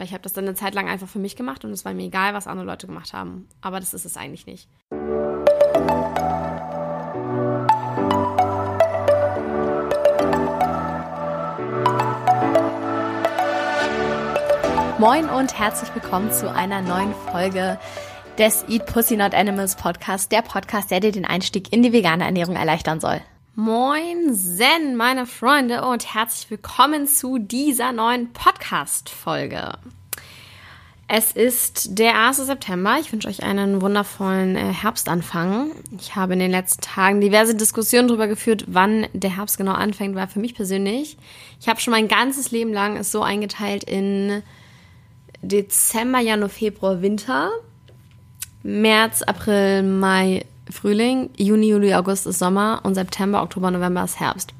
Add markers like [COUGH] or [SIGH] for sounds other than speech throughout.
Weil ich habe das dann eine Zeit lang einfach für mich gemacht und es war mir egal, was andere Leute gemacht haben. Aber das ist es eigentlich nicht. Moin und herzlich willkommen zu einer neuen Folge des Eat Pussy Not Animals Podcast, der Podcast, der dir den Einstieg in die vegane Ernährung erleichtern soll. Moin Zen, meine Freunde, und herzlich willkommen zu dieser neuen Podcast-Folge. Es ist der 1. September. Ich wünsche euch einen wundervollen äh, Herbstanfang. Ich habe in den letzten Tagen diverse Diskussionen darüber geführt, wann der Herbst genau anfängt, weil für mich persönlich, ich habe schon mein ganzes Leben lang es so eingeteilt in Dezember, Januar, Februar, Winter, März, April, Mai, Frühling, Juni, Juli, August ist Sommer und September, Oktober, November ist Herbst.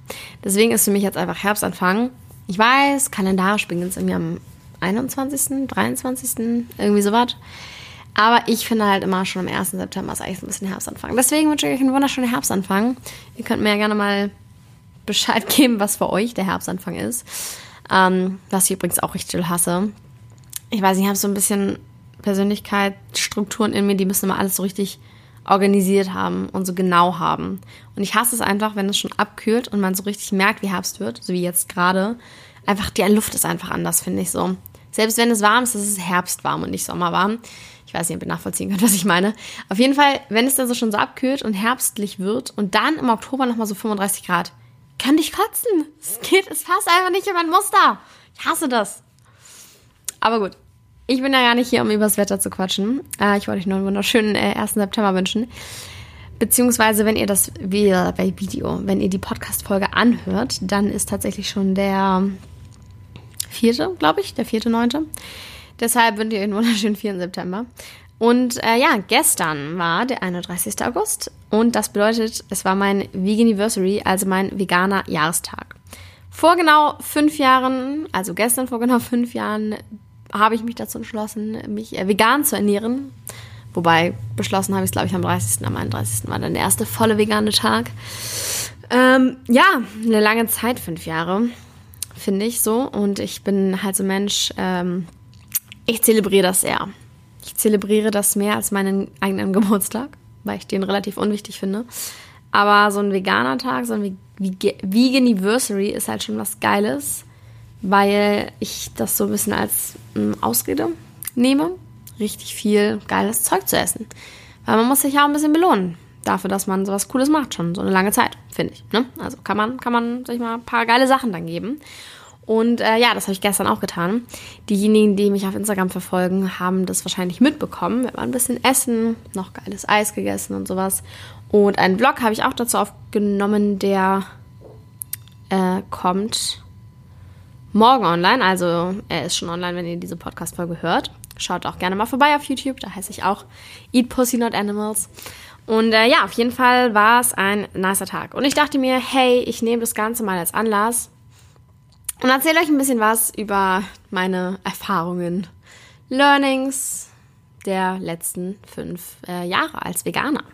Deswegen ist für mich jetzt einfach Herbstanfang. Ich weiß, kalendarisch beginnt es irgendwie am 21., 23., irgendwie sowas. Aber ich finde halt immer schon am 1. September ist eigentlich so ein bisschen Herbstanfang. Deswegen wünsche ich euch einen wunderschönen Herbstanfang. Ihr könnt mir ja gerne mal Bescheid [LAUGHS] geben, was für euch der Herbstanfang ist. Ähm, was ich übrigens auch richtig hasse. Ich weiß ich habe so ein bisschen Persönlichkeitsstrukturen in mir, die müssen immer alles so richtig organisiert haben und so genau haben. Und ich hasse es einfach, wenn es schon abkühlt und man so richtig merkt, wie Herbst wird, so wie jetzt gerade. Einfach, die Luft ist einfach anders, finde ich so. Selbst wenn es warm ist, ist es herbstwarm und nicht sommerwarm. Ich weiß nicht, ob ihr nachvollziehen könnt, [LAUGHS] was ich meine. Auf jeden Fall, wenn es dann so schon so abkühlt und herbstlich wird und dann im Oktober nochmal so 35 Grad, kann ich kotzen. Es geht, es passt einfach nicht in mein Muster. Ich hasse das. Aber gut, ich bin ja gar nicht hier, um übers Wetter zu quatschen. Äh, ich wollte euch nur einen wunderschönen äh, 1. September wünschen. Beziehungsweise, wenn ihr das Video, wenn ihr die Podcast-Folge anhört, dann ist tatsächlich schon der vierte, glaube ich, der vierte, neunte. Deshalb wünsche ich euch einen wunderschönen 4. September. Und äh, ja, gestern war der 31. August und das bedeutet, es war mein Veganiversary, also mein veganer Jahrestag. Vor genau fünf Jahren, also gestern vor genau fünf Jahren, habe ich mich dazu entschlossen, mich äh, vegan zu ernähren. Wobei beschlossen habe ich es, glaube ich, am 30. Am 31. war dann der erste volle vegane Tag. Ähm, ja, eine lange Zeit, fünf Jahre, finde ich so. Und ich bin halt so Mensch, ähm, ich zelebriere das sehr. Ich zelebriere das mehr als meinen eigenen [LAUGHS] Geburtstag, weil ich den relativ unwichtig finde. Aber so ein veganer Tag, so ein Veganiversary ist halt schon was Geiles weil ich das so ein bisschen als ähm, Ausrede nehme, richtig viel geiles Zeug zu essen. Weil man muss sich ja auch ein bisschen belohnen dafür, dass man sowas Cooles macht, schon so eine lange Zeit, finde ich. Ne? Also kann man, kann man, sag ich mal, ein paar geile Sachen dann geben. Und äh, ja, das habe ich gestern auch getan. Diejenigen, die mich auf Instagram verfolgen, haben das wahrscheinlich mitbekommen. Wir waren ein bisschen essen, noch geiles Eis gegessen und sowas. Und einen Vlog habe ich auch dazu aufgenommen, der äh, kommt morgen online. Also er ist schon online, wenn ihr diese Podcast-Folge hört. Schaut auch gerne mal vorbei auf YouTube. Da heiße ich auch Eat Pussy Not Animals. Und äh, ja, auf jeden Fall war es ein nicer Tag. Und ich dachte mir, hey, ich nehme das Ganze mal als Anlass und erzähle euch ein bisschen was über meine Erfahrungen, Learnings der letzten fünf äh, Jahre als Veganer.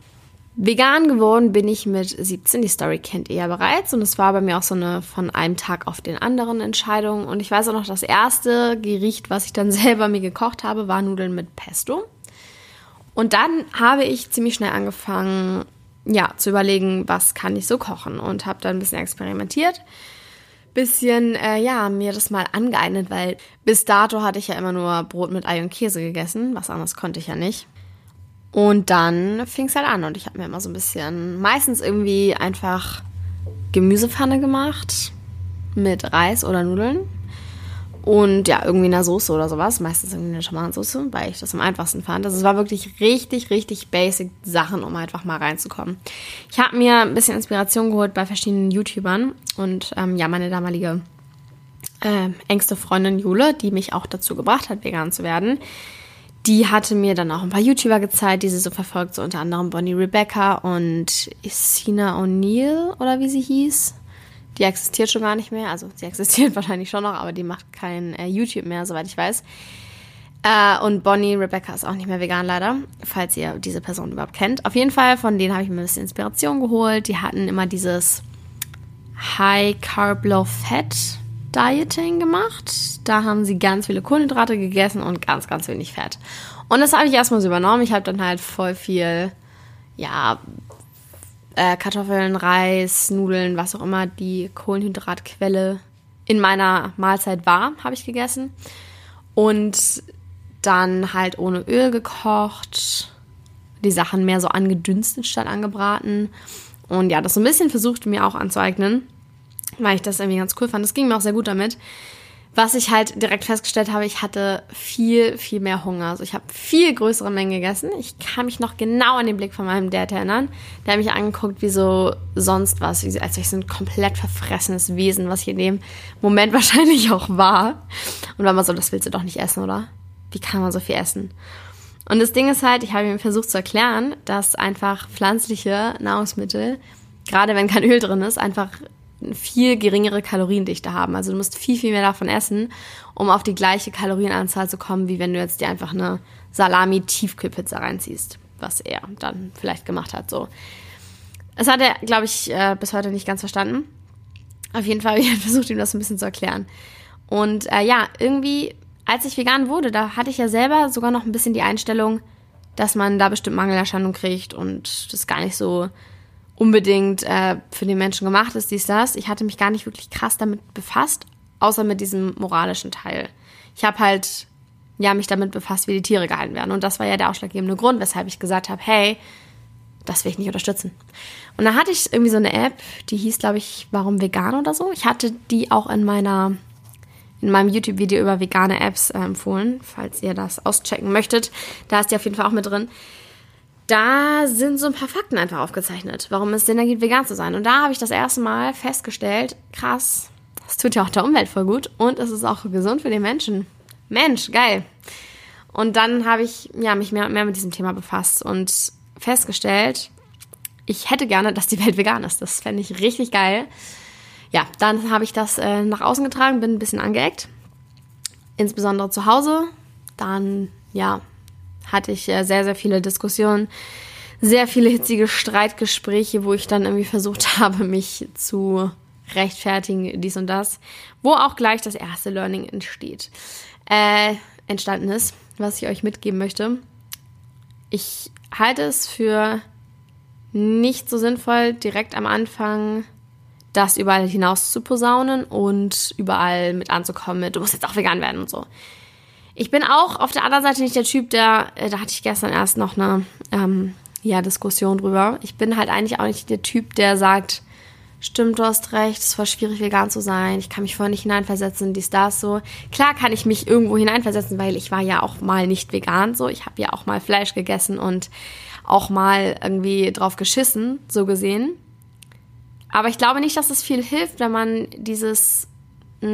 Vegan geworden bin ich mit 17. Die Story kennt ihr ja bereits. Und es war bei mir auch so eine von einem Tag auf den anderen Entscheidung. Und ich weiß auch noch, das erste Gericht, was ich dann [LAUGHS] selber mir gekocht habe, war Nudeln mit Pesto. Und dann habe ich ziemlich schnell angefangen, ja, zu überlegen, was kann ich so kochen. Und habe dann ein bisschen experimentiert. Bisschen, äh, ja, mir das mal angeeignet, weil bis dato hatte ich ja immer nur Brot mit Ei und Käse gegessen. Was anderes konnte ich ja nicht. Und dann fing es halt an und ich habe mir immer so ein bisschen, meistens irgendwie einfach Gemüsepfanne gemacht mit Reis oder Nudeln. Und ja, irgendwie eine Soße oder sowas. Meistens irgendwie eine Tomatensauce, weil ich das am einfachsten fand. Also es war wirklich richtig, richtig basic Sachen, um einfach mal reinzukommen. Ich habe mir ein bisschen Inspiration geholt bei verschiedenen YouTubern. Und ähm, ja, meine damalige äh, engste Freundin Jule, die mich auch dazu gebracht hat, vegan zu werden, die hatte mir dann auch ein paar YouTuber gezeigt, die sie so verfolgt, so unter anderem Bonnie Rebecca und Sina O'Neill oder wie sie hieß. Die existiert schon gar nicht mehr, also sie existiert [LAUGHS] wahrscheinlich schon noch, aber die macht kein äh, YouTube mehr, soweit ich weiß. Äh, und Bonnie Rebecca ist auch nicht mehr vegan leider, falls ihr diese Person überhaupt kennt. Auf jeden Fall, von denen habe ich mir ein bisschen Inspiration geholt. Die hatten immer dieses High Carb Low Fat Dieting gemacht. Da haben sie ganz viele Kohlenhydrate gegessen und ganz, ganz wenig Fett. Und das habe ich erstmal so übernommen. Ich habe dann halt voll viel, ja, äh, Kartoffeln, Reis, Nudeln, was auch immer die Kohlenhydratquelle in meiner Mahlzeit war, habe ich gegessen. Und dann halt ohne Öl gekocht, die Sachen mehr so angedünstet statt angebraten. Und ja, das so ein bisschen versucht mir auch anzueignen, weil ich das irgendwie ganz cool fand. Das ging mir auch sehr gut damit. Was ich halt direkt festgestellt habe, ich hatte viel, viel mehr Hunger. Also ich habe viel größere Mengen gegessen. Ich kann mich noch genau an den Blick von meinem Dad erinnern. Der hat mich angeguckt wie so sonst was, als wäre ich so ein komplett verfressenes Wesen, was ich in dem Moment [LAUGHS] wahrscheinlich auch war. Und war mal so, das willst du doch nicht essen, oder? Wie kann man so viel essen? Und das Ding ist halt, ich habe ihm versucht zu erklären, dass einfach pflanzliche Nahrungsmittel, gerade wenn kein Öl drin ist, einfach viel geringere Kaloriendichte haben. Also du musst viel, viel mehr davon essen, um auf die gleiche Kalorienanzahl zu kommen, wie wenn du jetzt dir einfach eine Salami-Tiefkühlpizza reinziehst, was er dann vielleicht gemacht hat. So. Das hat er, glaube ich, äh, bis heute nicht ganz verstanden. Auf jeden Fall [LAUGHS] ich versucht, ihm das ein bisschen zu erklären. Und äh, ja, irgendwie als ich vegan wurde, da hatte ich ja selber sogar noch ein bisschen die Einstellung, dass man da bestimmt Mangelerscheinung kriegt und das gar nicht so unbedingt äh, für den Menschen gemacht ist, dies, das. Ich hatte mich gar nicht wirklich krass damit befasst, außer mit diesem moralischen Teil. Ich habe halt ja mich damit befasst, wie die Tiere gehalten werden. Und das war ja der ausschlaggebende Grund, weshalb ich gesagt habe, hey, das will ich nicht unterstützen. Und da hatte ich irgendwie so eine App, die hieß, glaube ich, Warum vegan oder so. Ich hatte die auch in meiner in meinem YouTube-Video über vegane Apps äh, empfohlen, falls ihr das auschecken möchtet. Da ist die auf jeden Fall auch mit drin. Da sind so ein paar Fakten einfach aufgezeichnet, warum es Sinn ergibt, vegan zu sein. Und da habe ich das erste Mal festgestellt, krass, das tut ja auch der Umwelt voll gut und es ist auch gesund für den Menschen. Mensch, geil. Und dann habe ich ja, mich mehr und mehr mit diesem Thema befasst und festgestellt, ich hätte gerne, dass die Welt vegan ist. Das fände ich richtig geil ja, dann habe ich das äh, nach außen getragen, bin ein bisschen angeeckt. Insbesondere zu Hause. Dann, ja, hatte ich sehr, sehr viele Diskussionen, sehr viele hitzige Streitgespräche, wo ich dann irgendwie versucht [LAUGHS] habe, mich zu rechtfertigen, dies und das. Wo auch gleich das erste Learning entsteht, äh, entstanden ist, was ich euch mitgeben möchte. Ich halte es für nicht so sinnvoll, direkt am Anfang das überall hinaus zu posaunen und überall mit anzukommen mit, du musst jetzt auch vegan werden und so. Ich bin auch auf der anderen Seite nicht der Typ, der, äh, da hatte ich gestern erst noch eine ähm, ja, Diskussion drüber. Ich bin halt eigentlich auch nicht der Typ, der sagt, stimmt, du hast recht, es war schwierig, vegan zu sein, ich kann mich vorher nicht hineinversetzen, dies, das, so. Klar kann ich mich irgendwo hineinversetzen, weil ich war ja auch mal nicht vegan, so. Ich habe ja auch mal Fleisch gegessen und auch mal irgendwie drauf geschissen, so gesehen. Aber ich glaube nicht, dass es viel hilft, wenn man dieses,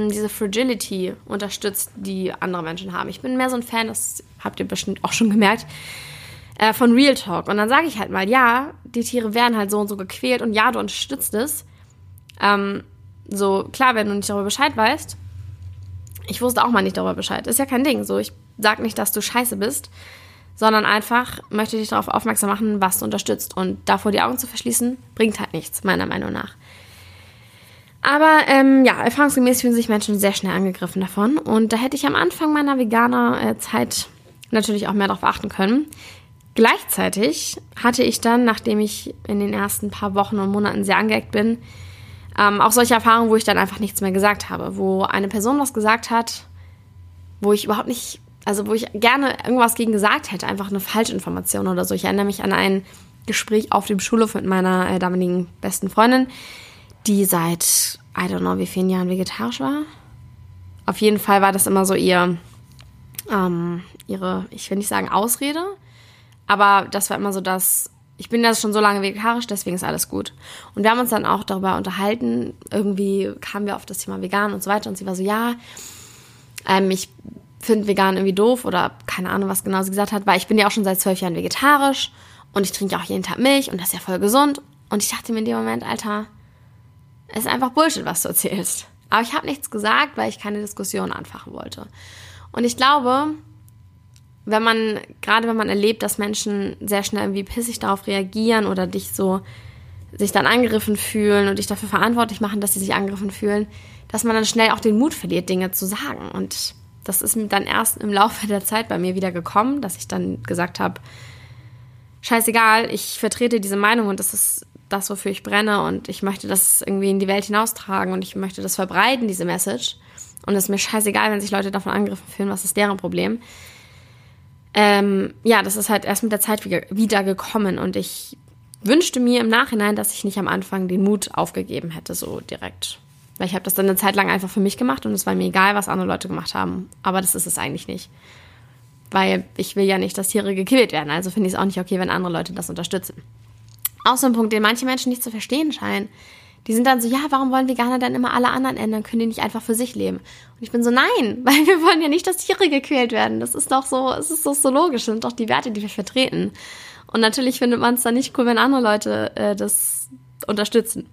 diese Fragility unterstützt, die andere Menschen haben. Ich bin mehr so ein Fan, das habt ihr bestimmt auch schon gemerkt, äh, von Real Talk. Und dann sage ich halt mal, ja, die Tiere werden halt so und so gequält und ja, du unterstützt es. Ähm, so, klar, wenn du nicht darüber Bescheid weißt. Ich wusste auch mal nicht darüber Bescheid. Ist ja kein Ding. So, ich sag nicht, dass du scheiße bist sondern einfach möchte dich darauf aufmerksam machen, was du unterstützt. Und davor die Augen zu verschließen, bringt halt nichts, meiner Meinung nach. Aber ähm, ja, erfahrungsgemäß fühlen sich Menschen sehr schnell angegriffen davon. Und da hätte ich am Anfang meiner Veganer-Zeit natürlich auch mehr darauf achten können. Gleichzeitig hatte ich dann, nachdem ich in den ersten paar Wochen und Monaten sehr angeeckt bin, ähm, auch solche Erfahrungen, wo ich dann einfach nichts mehr gesagt habe, wo eine Person was gesagt hat, wo ich überhaupt nicht also wo ich gerne irgendwas gegen gesagt hätte, einfach eine Falschinformation oder so. Ich erinnere mich an ein Gespräch auf dem Schulhof mit meiner äh, damaligen besten Freundin, die seit, I don't know, wie vielen Jahren vegetarisch war. Auf jeden Fall war das immer so ihr, ähm, ihre, ich will nicht sagen Ausrede, aber das war immer so das, ich bin ja schon so lange vegetarisch, deswegen ist alles gut. Und wir haben uns dann auch darüber unterhalten, irgendwie kamen wir auf das Thema vegan und so weiter und sie war so, ja, ähm, ich finde vegan irgendwie doof oder keine Ahnung, was genau sie gesagt hat, weil ich bin ja auch schon seit zwölf Jahren vegetarisch und ich trinke auch jeden Tag Milch und das ist ja voll gesund. Und ich dachte mir in dem Moment, Alter, ist einfach Bullshit, was du erzählst. Aber ich habe nichts gesagt, weil ich keine Diskussion anfachen wollte. Und ich glaube, wenn man, gerade wenn man erlebt, dass Menschen sehr schnell irgendwie pissig darauf reagieren oder dich so sich dann angegriffen fühlen und dich dafür verantwortlich machen, dass sie sich angegriffen fühlen, dass man dann schnell auch den Mut verliert, Dinge zu sagen. Und das ist dann erst im Laufe der Zeit bei mir wieder gekommen, dass ich dann gesagt habe, scheißegal, ich vertrete diese Meinung und das ist das, wofür ich brenne und ich möchte das irgendwie in die Welt hinaustragen und ich möchte das verbreiten, diese Message. Und es ist mir scheißegal, wenn sich Leute davon angegriffen fühlen, was ist deren Problem. Ähm, ja, das ist halt erst mit der Zeit wieder gekommen und ich wünschte mir im Nachhinein, dass ich nicht am Anfang den Mut aufgegeben hätte, so direkt. Weil ich habe das dann eine Zeit lang einfach für mich gemacht und es war mir egal, was andere Leute gemacht haben. Aber das ist es eigentlich nicht. Weil ich will ja nicht, dass Tiere gekillt werden. Also finde ich es auch nicht okay, wenn andere Leute das unterstützen. Auch so ein Punkt, den manche Menschen nicht zu verstehen scheinen. Die sind dann so, ja, warum wollen Veganer dann immer alle anderen ändern? Können die nicht einfach für sich leben? Und ich bin so, nein, [LAUGHS] weil wir wollen ja nicht, dass Tiere gequält werden. Das ist doch so, es ist doch so logisch, das sind doch die Werte, die wir vertreten. Und natürlich findet man es dann nicht cool, wenn andere Leute äh, das unterstützen.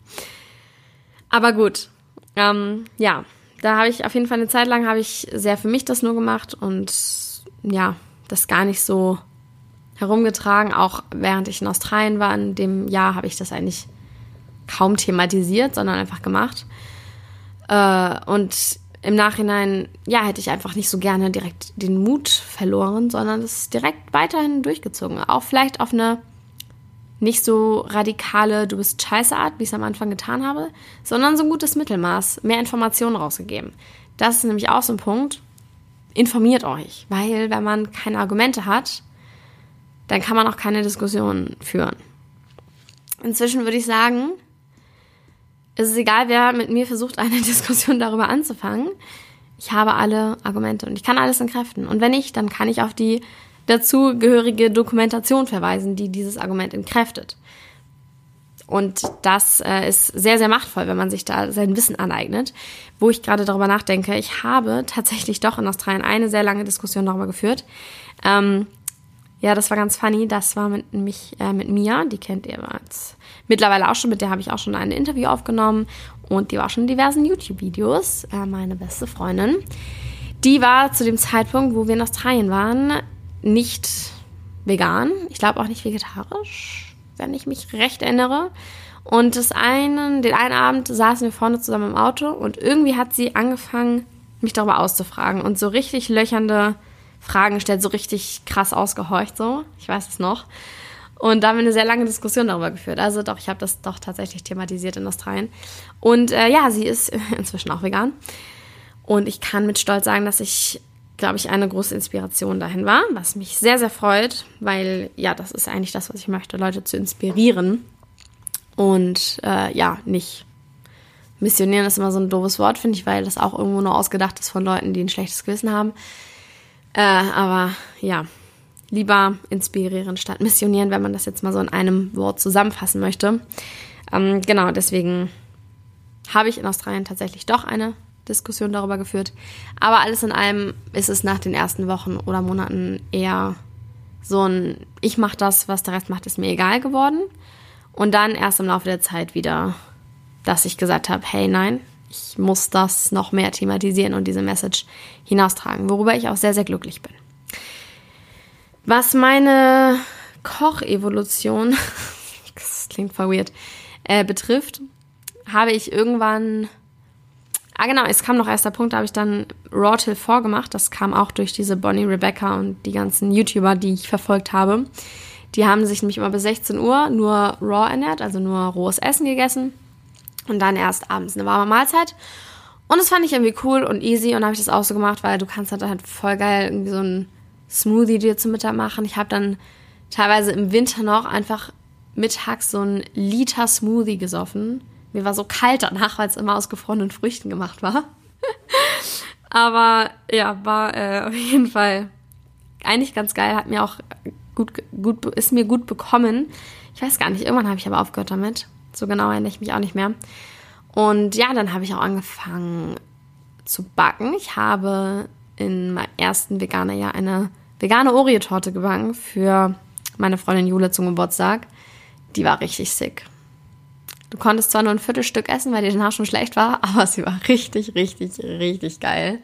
Aber gut, ähm, ja, da habe ich auf jeden Fall eine Zeit lang habe ich sehr für mich das nur gemacht und ja, das gar nicht so herumgetragen. Auch während ich in Australien war, in dem Jahr habe ich das eigentlich kaum thematisiert, sondern einfach gemacht. Äh, und im Nachhinein, ja, hätte ich einfach nicht so gerne direkt den Mut verloren, sondern es direkt weiterhin durchgezogen. Auch vielleicht auf eine nicht so radikale, du bist scheiße Art, wie ich es am Anfang getan habe, sondern so ein gutes Mittelmaß, mehr Informationen rausgegeben. Das ist nämlich auch so ein Punkt. Informiert euch, weil wenn man keine Argumente hat, dann kann man auch keine Diskussion führen. Inzwischen würde ich sagen, es ist egal, wer mit mir versucht, eine [LAUGHS] Diskussion darüber anzufangen. Ich habe alle Argumente und ich kann alles entkräften. Und wenn nicht, dann kann ich auf die dazugehörige Dokumentation verweisen, die dieses Argument entkräftet. Und das äh, ist sehr, sehr machtvoll, wenn man sich da sein Wissen aneignet. Wo ich gerade darüber nachdenke, ich habe tatsächlich doch in Australien eine sehr lange Diskussion darüber geführt. Ähm, ja, das war ganz funny. Das war mit, mich, äh, mit Mia, die kennt ihr jetzt mittlerweile auch schon, mit der habe ich auch schon ein Interview aufgenommen und die war schon in diversen YouTube-Videos, äh, meine beste Freundin. Die war zu dem Zeitpunkt, wo wir in Australien waren, nicht vegan. Ich glaube auch nicht vegetarisch, wenn ich mich recht erinnere. Und das einen, den einen Abend saßen wir vorne zusammen im Auto und irgendwie hat sie angefangen, mich darüber auszufragen und so richtig löchernde Fragen gestellt, so richtig krass ausgehorcht, so. Ich weiß es noch. Und da haben wir eine sehr lange Diskussion darüber geführt. Also doch, ich habe das doch tatsächlich thematisiert in Australien. Und äh, ja, sie ist [LAUGHS] inzwischen auch vegan. Und ich kann mit Stolz sagen, dass ich, glaube ich, eine große Inspiration dahin war, was mich sehr, sehr freut, weil ja, das ist eigentlich das, was ich möchte, Leute zu inspirieren. Und äh, ja, nicht missionieren ist immer so ein doofes Wort, finde ich, weil das auch irgendwo nur ausgedacht ist von Leuten, die ein schlechtes Gewissen haben. Äh, aber ja, lieber inspirieren statt missionieren, wenn man das jetzt mal so in einem Wort zusammenfassen möchte. Ähm, genau, deswegen habe ich in Australien tatsächlich doch eine Diskussion darüber geführt. Aber alles in allem ist es nach den ersten Wochen oder Monaten eher so ein, ich mache das, was der Rest macht, ist mir egal geworden. Und dann erst im Laufe der Zeit wieder, dass ich gesagt habe, hey nein, ich muss das noch mehr thematisieren und diese Message hinaustragen, worüber ich auch sehr, sehr glücklich bin. Was meine Kochevolution, [LAUGHS] das klingt weird, äh, betrifft, habe ich irgendwann, ah genau, es kam noch erst der Punkt, da habe ich dann Raw Till vorgemacht. Das kam auch durch diese Bonnie Rebecca und die ganzen YouTuber, die ich verfolgt habe. Die haben sich nämlich immer bis 16 Uhr nur Raw ernährt, also nur rohes Essen gegessen und dann erst abends eine warme Mahlzeit. Und das fand ich irgendwie cool und easy und habe ich das auch so gemacht, weil du kannst halt, halt voll geil irgendwie so ein Smoothie dir zum Mittag machen. Ich habe dann teilweise im Winter noch einfach mittags so ein Liter Smoothie gesoffen. Mir war so kalt danach, weil es immer aus gefrorenen Früchten gemacht war. [LAUGHS] Aber ja, war äh, auf jeden Fall eigentlich ganz geil. Hat mir auch gut, gut, ist mir gut bekommen. Ich weiß gar nicht, irgendwann habe ich aber aufgehört damit. So genau erinnere ich mich auch nicht mehr. Und ja, dann habe ich auch angefangen zu backen. Ich habe in meinem ersten veganer Jahr eine vegane Oreo-Torte gebacken für meine Freundin Jule zum Geburtstag. Die war richtig sick. Du konntest zwar nur ein Viertelstück essen, weil dir danach schon schlecht war, [LAUGHS] aber sie war richtig, richtig, richtig geil.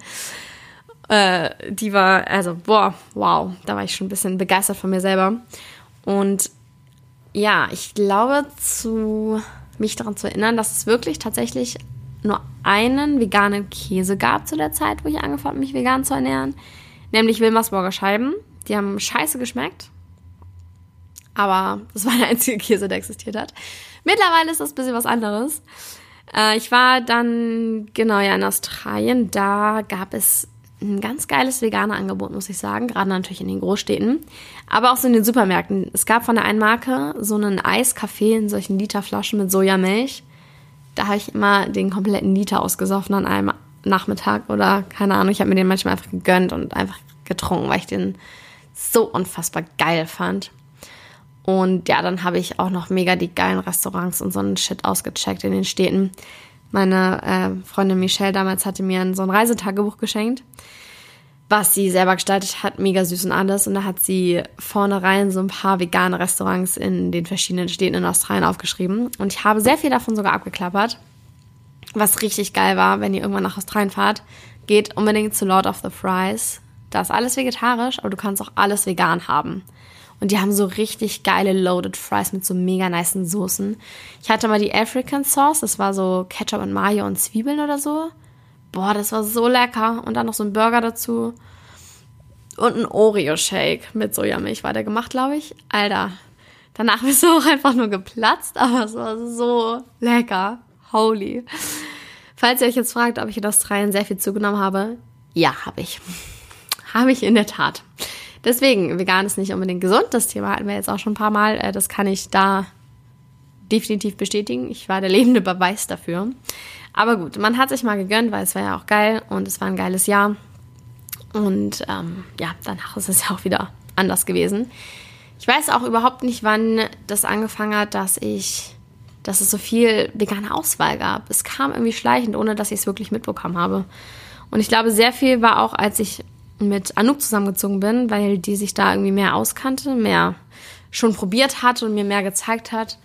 Äh, die war, also, boah, wow, da war ich schon ein bisschen begeistert von mir selber. Und ja, ich glaube, zu mich daran zu erinnern, dass es wirklich tatsächlich nur einen veganen Käse gab zu der Zeit, wo ich angefangen habe, mich vegan zu ernähren. Nämlich Wilmersburger Scheiben. Die haben scheiße geschmeckt. Aber das war der einzige Käse, der existiert hat. Mittlerweile ist das ein bisschen was anderes. Äh, ich war dann, genau, ja, in Australien. Da gab es ein ganz geiles veganer Angebot, muss ich sagen. Gerade natürlich in den Großstädten. Aber auch so in den Supermärkten. Es gab von der einen Marke so einen Eiskaffee in solchen Literflaschen mit Sojamilch. Da habe ich immer den kompletten Liter ausgesoffen an einem Nachmittag oder keine Ahnung. Ich habe mir den manchmal einfach gegönnt und einfach getrunken, weil ich den so unfassbar geil fand. Und ja, dann habe ich auch noch mega die geilen Restaurants und so einen Shit ausgecheckt in den Städten. Meine äh, Freundin Michelle damals hatte mir so ein Reisetagebuch geschenkt, was sie selber gestaltet hat, mega süß und alles. Und da hat sie vorne rein so ein paar vegane Restaurants in den verschiedenen Städten in Australien aufgeschrieben. Und ich habe sehr viel davon sogar abgeklappert. Was richtig geil war, wenn ihr irgendwann nach Australien fahrt, geht unbedingt zu Lord of the Fries. Da ist alles vegetarisch, aber du kannst auch alles vegan haben. Und die haben so richtig geile Loaded Fries mit so mega niceen Soßen. Ich hatte mal die African Sauce, das war so Ketchup und Mayo und Zwiebeln oder so. Boah, das war so lecker. Und dann noch so ein Burger dazu. Und ein Oreo-Shake mit Sojamilch war der gemacht, glaube ich. Alter, danach [LAUGHS] bist du auch einfach nur geplatzt, aber es war so lecker. Holy. Falls ihr euch jetzt fragt, ob ich in Australien sehr viel zugenommen habe, ja, habe ich. habe ich in der Tat. Deswegen, vegan ist nicht unbedingt gesund. Das Thema hatten wir jetzt auch schon ein paar Mal. Äh, das kann ich da definitiv bestätigen. Ich war der lebende Beweis dafür. Aber gut, man hat sich mal gegönnt, weil es war ja auch geil und es war ein geiles Jahr. Und ähm, ja, danach ist es ja auch wieder anders gewesen. Ich weiß auch überhaupt nicht, wann das angefangen hat, dass ich, dass es so viel vegane Auswahl gab. Es kam irgendwie schleichend, ohne dass ich es wirklich mitbekommen habe. Und ich glaube, sehr viel war auch, als ich mit Anouk zusammengezogen bin, weil die sich da irgendwie mehr auskannte, mehr schon probiert hat und mir mehr gezeigt hat,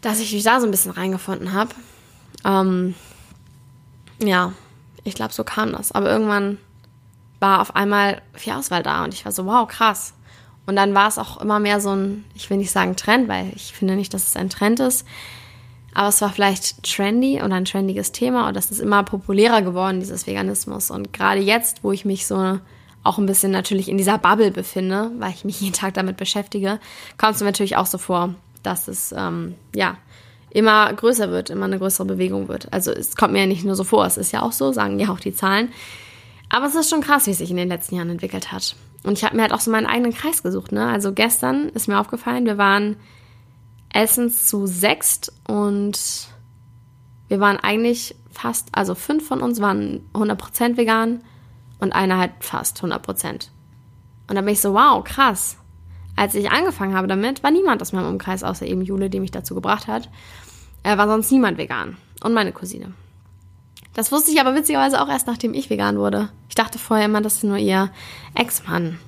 dass ich mich da so ein bisschen reingefunden habe. Ähm, ja, ich glaube, so kam das. Aber irgendwann war auf einmal viel Auswahl da und ich war so, wow, krass. Und dann war es auch immer mehr so ein, ich will nicht sagen Trend, weil ich finde nicht, dass es ein Trend ist, aber es war vielleicht trendy oder ein trendiges Thema und das ist immer populärer geworden, dieses Veganismus. Und gerade jetzt, wo ich mich so auch ein bisschen natürlich in dieser Bubble befinde, weil ich mich jeden Tag damit beschäftige, kommt es mir natürlich auch so vor, dass es ähm, ja immer größer wird, immer eine größere Bewegung wird. Also es kommt mir ja nicht nur so vor, es ist ja auch so, sagen ja auch die Zahlen. Aber es ist schon krass, wie es sich in den letzten Jahren entwickelt hat. Und ich habe mir halt auch so meinen eigenen Kreis gesucht. Ne? Also gestern ist mir aufgefallen, wir waren Essens zu sechst und wir waren eigentlich fast, also fünf von uns waren 100% vegan und einer halt fast 100%. Und da bin ich so, wow, krass. Als ich angefangen habe damit, war niemand aus meinem Umkreis, außer eben Jule, die mich dazu gebracht hat. Er war sonst niemand vegan. Und meine Cousine. Das wusste ich aber witzigerweise auch erst, nachdem ich vegan wurde. Ich dachte vorher immer, dass nur ihr Ex-Mann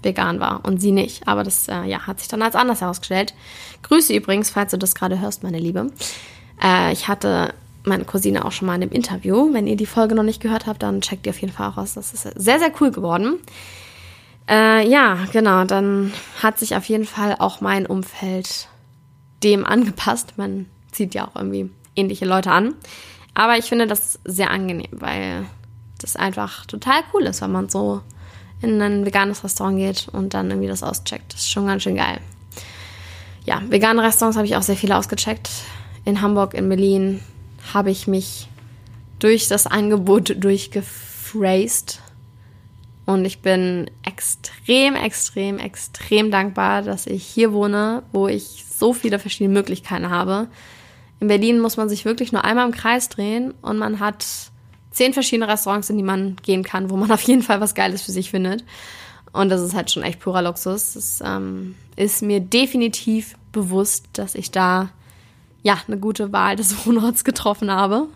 vegan war und sie nicht. Aber das äh, ja, hat sich dann als anders herausgestellt. Grüße übrigens, falls du das gerade hörst, meine Liebe. Äh, ich hatte meine Cousine auch schon mal in einem Interview. Wenn ihr die Folge noch nicht gehört habt, dann checkt ihr auf jeden Fall auch aus. Das ist sehr, sehr cool geworden. Äh, ja, genau. Dann hat sich auf jeden Fall auch mein Umfeld dem angepasst. Man zieht ja auch irgendwie ähnliche Leute an. Aber ich finde das sehr angenehm, weil das einfach total cool ist, wenn man so in ein veganes Restaurant geht und dann irgendwie das auscheckt. Das ist schon ganz schön geil. Ja, vegane Restaurants habe ich auch sehr viele ausgecheckt. In Hamburg, in Berlin habe ich mich durch das Angebot durchgephrased. Und ich bin extrem, extrem, extrem dankbar, dass ich hier wohne, wo ich so viele verschiedene Möglichkeiten habe. In Berlin muss man sich wirklich nur einmal im Kreis drehen und man hat zehn verschiedene Restaurants, in die man gehen kann, wo man [LAUGHS] auf jeden Fall was Geiles für sich findet. Und das ist halt schon echt purer Luxus. Es ähm, ist mir definitiv bewusst, dass ich da ja eine gute Wahl des [LAUGHS] Wohnorts getroffen habe.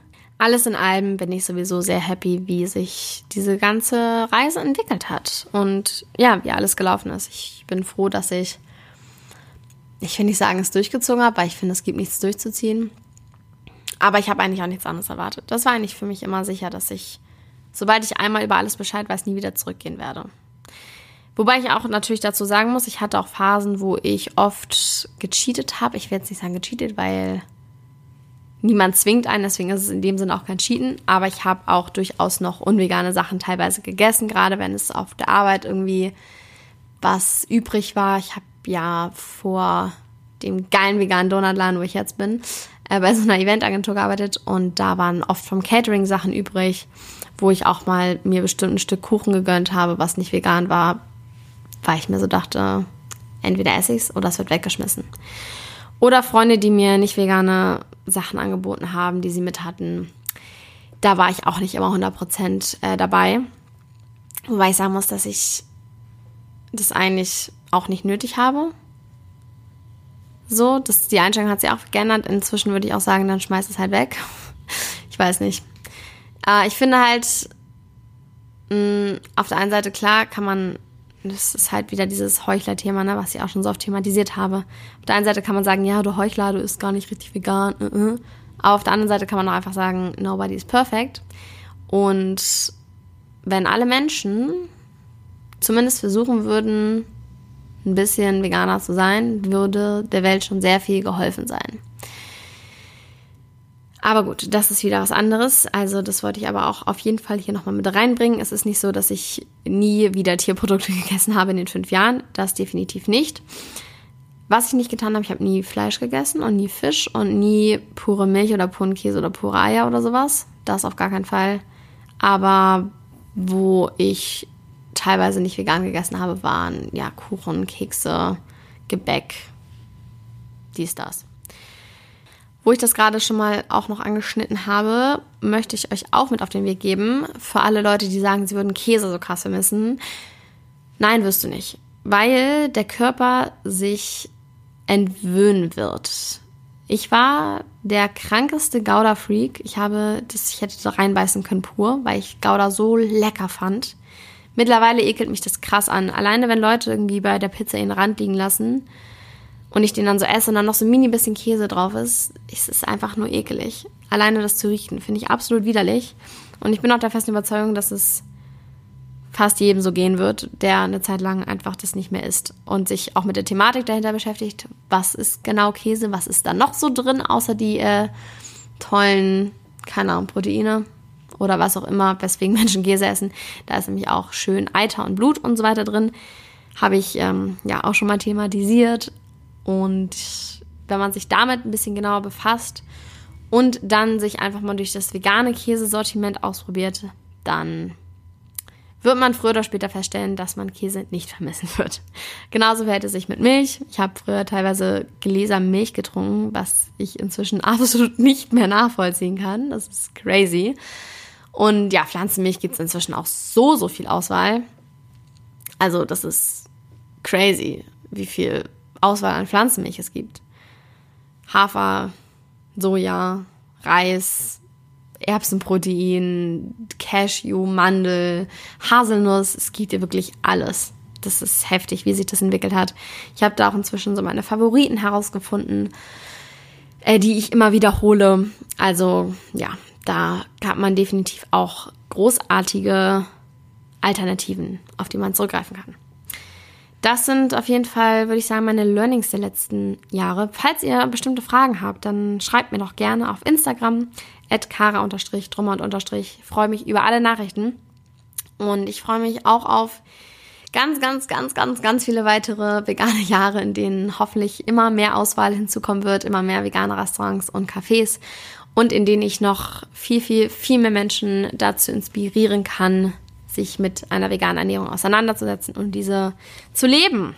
Alles in allem bin ich sowieso sehr happy, wie sich diese ganze Reise entwickelt hat und ja, wie alles gelaufen ist. Ich bin froh, dass ich, ich will nicht sagen, es durchgezogen habe, weil ich finde, es gibt nichts durchzuziehen. Aber ich habe eigentlich auch nichts anderes erwartet. Das war eigentlich für mich immer sicher, dass ich, sobald ich einmal über alles Bescheid weiß, nie wieder zurückgehen werde. Wobei ich auch natürlich dazu sagen muss, ich hatte auch Phasen, wo ich oft gecheatet habe. Ich werde jetzt nicht sagen gecheatet, weil niemand zwingt einen, deswegen ist es in dem Sinne auch kein Cheaten. Aber ich habe auch durchaus noch unvegane Sachen teilweise gegessen, gerade wenn es auf der Arbeit irgendwie was übrig war. Ich habe ja vor dem geilen veganen Donutladen, wo ich jetzt bin, äh, bei so einer Eventagentur gearbeitet und da waren oft vom Catering Sachen übrig, wo ich auch mal mir bestimmt ein Stück Kuchen gegönnt habe, was nicht vegan war, weil ich mir so dachte, entweder esse ich es oder es wird weggeschmissen. Oder Freunde, die mir nicht vegane Sachen angeboten haben, die sie mit hatten. Da war ich auch nicht immer 100% äh, dabei. Wobei ich sagen muss, dass ich das eigentlich auch nicht nötig habe. So, das, die Einstellung hat sich auch geändert. Inzwischen würde ich auch sagen, dann schmeiß es halt weg. [LAUGHS] ich weiß nicht. Äh, ich finde halt, mh, auf der einen Seite, klar, kann man das ist halt wieder dieses Heuchler-Thema, ne, was ich auch schon so oft thematisiert habe. Auf der einen Seite kann man sagen, ja, du Heuchler, du isst gar nicht richtig vegan. Uh -uh. Aber auf der anderen Seite kann man auch einfach sagen, nobody is perfect. Und wenn alle Menschen zumindest versuchen würden, ein bisschen veganer zu sein, würde der Welt schon sehr viel geholfen sein. Aber gut, das ist wieder was anderes. Also das wollte ich aber auch auf jeden Fall hier nochmal mit reinbringen. Es ist nicht so, dass ich nie wieder Tierprodukte [LAUGHS] gegessen habe in den fünf Jahren. Das definitiv nicht. Was ich nicht getan habe, ich habe nie Fleisch gegessen und nie Fisch und nie pure Milch oder puren Käse oder pure Eier oder sowas. Das auf gar keinen Fall. Aber wo ich teilweise nicht vegan gegessen habe, waren ja Kuchen, Kekse, Gebäck, dies, das. Wo ich das gerade schon mal auch noch angeschnitten habe, möchte ich euch auch mit auf den Weg geben. Für alle Leute, die sagen, sie würden Käse so krass vermissen. Nein, wirst du nicht. Weil der Körper sich entwöhnen wird. Ich war der krankeste Gouda-Freak. Ich habe das, ich hätte da reinbeißen können pur, weil ich Gouda so lecker fand. Mittlerweile ekelt mich das krass an. Alleine wenn Leute irgendwie bei der Pizza ihren Rand liegen lassen und ich den dann so esse und dann noch so ein mini bisschen Käse drauf ist, ist es einfach nur ekelig. Alleine das zu riechen, finde ich absolut widerlich. Und ich bin auch der festen Überzeugung, dass es fast jedem so gehen wird, der eine Zeit lang einfach das nicht mehr isst und sich auch mit der Thematik dahinter beschäftigt. Was ist genau Käse? Was ist da noch so drin, außer die äh, tollen, keine Ahnung, Proteine oder was auch immer, weswegen [LAUGHS] Menschen Käse essen. Da ist nämlich auch schön Eiter und Blut und so weiter drin. Habe ich ähm, ja auch schon mal thematisiert. Und wenn man sich damit ein bisschen genauer befasst und dann sich einfach mal durch das vegane Käsesortiment ausprobiert, dann wird man früher oder später feststellen, dass man Käse nicht vermissen wird. [LAUGHS] Genauso verhält es sich mit Milch. Ich habe früher teilweise Gläser Milch getrunken, was ich inzwischen [LAUGHS] absolut nicht mehr nachvollziehen kann. Das ist crazy. Und ja, Pflanzenmilch gibt es inzwischen auch so, so viel Auswahl. Also das ist crazy, wie viel Auswahl an Pflanzenmilch es gibt. Hafer, Soja, Reis, Erbsenprotein, Cashew, Mandel, Haselnuss. Es gibt ja wirklich alles. Das ist heftig, wie sich das entwickelt hat. Ich habe da auch inzwischen so meine Favoriten herausgefunden, äh, die ich immer wiederhole. Also ja, da hat man definitiv auch großartige Alternativen, auf die man zurückgreifen kann. Das sind auf jeden Fall, würde ich sagen, meine Learnings der letzten Jahre. Falls ihr bestimmte Fragen habt, dann schreibt mir doch gerne auf Instagram kara-drummer Ich freue mich über alle Nachrichten. Und ich freue mich auch auf ganz, ganz, ganz, ganz, ganz viele weitere vegane Jahre, in denen hoffentlich immer mehr Auswahl hinzukommen wird, immer mehr vegane Restaurants und Cafés und in denen ich noch viel, viel, viel mehr Menschen dazu inspirieren kann, sich mit einer veganen Ernährung auseinanderzusetzen und diese zu leben.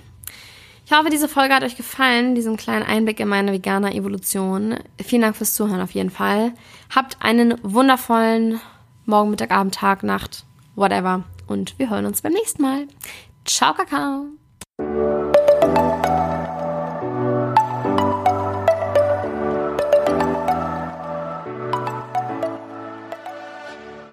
Ich hoffe, diese Folge hat euch gefallen, diesen kleinen Einblick in meine vegane Evolution. Vielen Dank fürs Zuhören auf jeden Fall. Habt einen wundervollen Morgen, Mittag, Abend, Tag, Nacht, whatever. Und wir hören uns beim nächsten Mal. Ciao, Kakao.